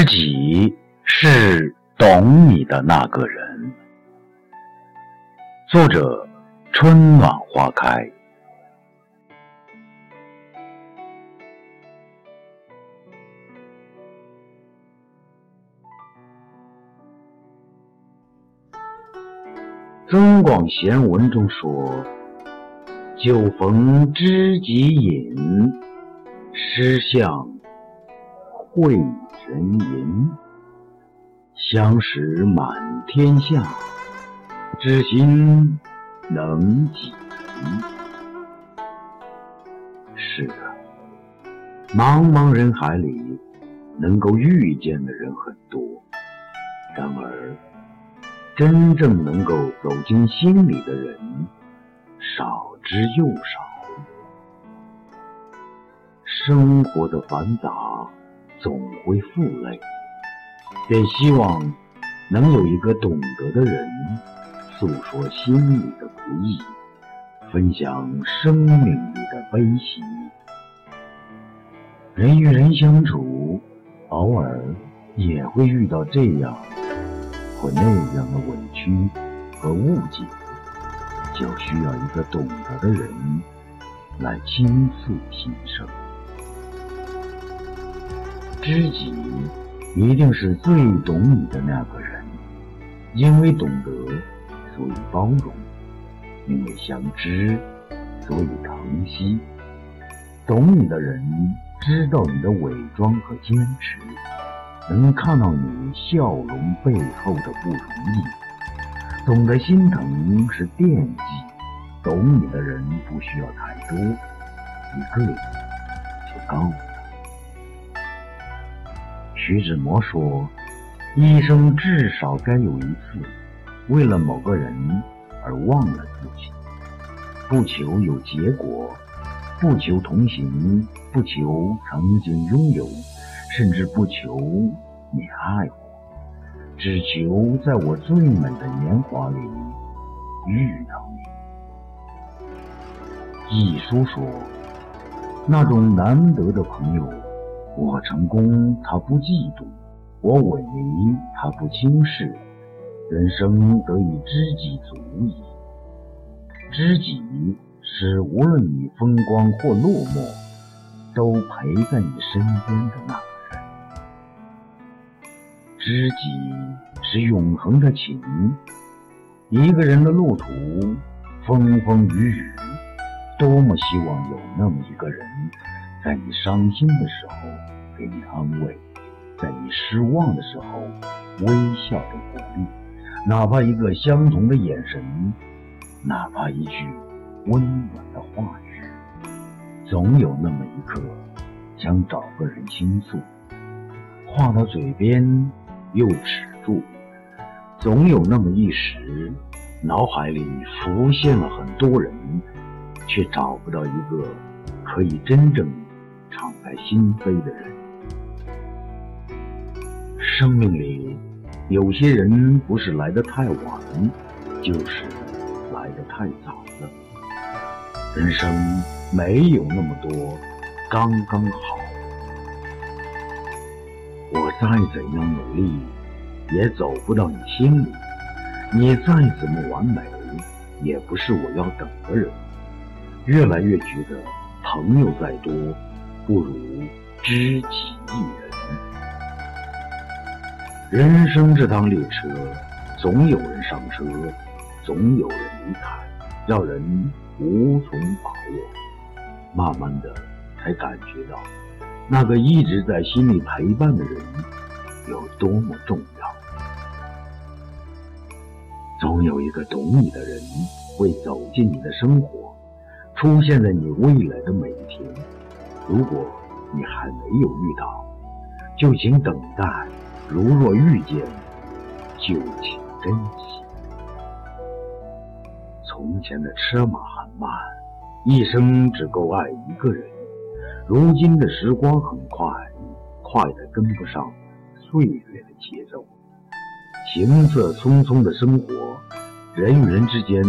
知己是懂你的那个人。作者：春暖花开。《增广贤文》中说：“酒逢知己饮，诗向会人吟。相识满天下，知心能几人？”是的，茫茫人海里，能够遇见的人很多，然而。真正能够走进心里的人少之又少。生活的繁杂总会负累，便希望能有一个懂得的人诉说心里的不易，分享生命里的悲喜。人与人相处，偶尔也会遇到这样。或那样的委屈和误解，就需要一个懂得的人来倾诉心声。知己一定是最懂你的那个人，因为懂得，所以包容；因为相知，所以疼惜。懂你的人，知道你的伪装和坚持。能看到你笑容背后的不容易，懂得心疼是惦记，懂你的人不需要太多，一个就够了。徐志摩说：“一生至少该有一次，为了某个人而忘了自己，不求有结果，不求同行，不求曾经拥有。”甚至不求你爱我，只求在我最美的年华里遇到你。一书说，那种难得的朋友，我成功他不嫉妒，我萎靡他不轻视，人生得以知己足矣。知己是无论你风光或落寞，都陪在你身边的那个人。知己是永恒的情，一个人的路途风风雨雨，多么希望有那么一个人，在你伤心的时候给你安慰，在你失望的时候微笑着鼓励，哪怕一个相同的眼神，哪怕一句温暖的话语，总有那么一刻想找个人倾诉，话到嘴边。又止住，总有那么一时，脑海里浮现了很多人，却找不到一个可以真正敞开心扉的人。生命里有些人不是来得太晚，就是来得太早了。人生没有那么多刚刚好。我再怎样努力，也走不到你心里；你再怎么完美，也不是我要等的人。越来越觉得，朋友再多，不如知己一人。人生这趟列车，总有人上车，总有人离开，让人无从把握。慢慢的，才感觉到。那个一直在心里陪伴的人有多么重要？总有一个懂你的人会走进你的生活，出现在你未来的每一天。如果你还没有遇到，就请等待；如若遇见，就请珍惜。从前的车马很慢，一生只够爱一个人。如今的时光很快，快得跟不上岁月的节奏。行色匆匆的生活，人与人之间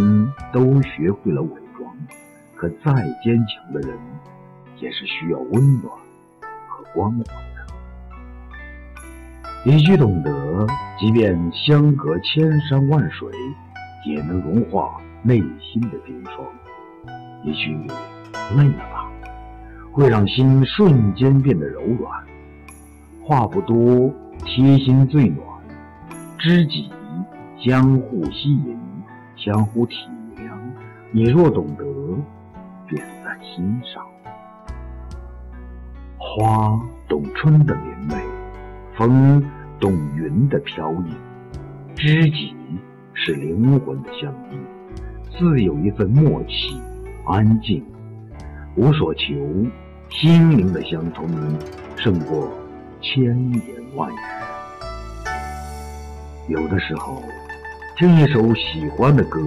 都学会了伪装。可再坚强的人，也是需要温暖和关怀的。一句懂得，即便相隔千山万水，也能融化内心的冰霜。一句累了吧，会让心瞬间变得柔软。话不多，贴心最暖。知己相互吸引，相互体谅。你若懂得，便在心上。花懂春的明媚，风懂云的飘逸。知己是灵魂的相依，自有一份默契，安静，无所求，心灵的相通胜过千言万语。有的时候，听一首喜欢的歌，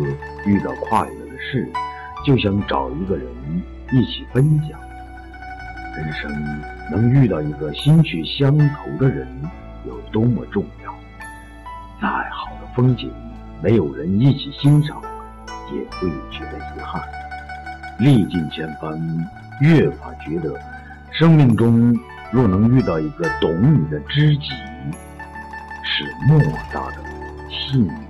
遇到快乐的事，就想找一个人一起分享。人生能遇到一个心趣相投的人，有多么重要？再好的风景，没有人一起欣赏，也会觉得遗憾。历尽千帆，越发觉得，生命中若能遇到一个懂你的知己。是莫大的幸运。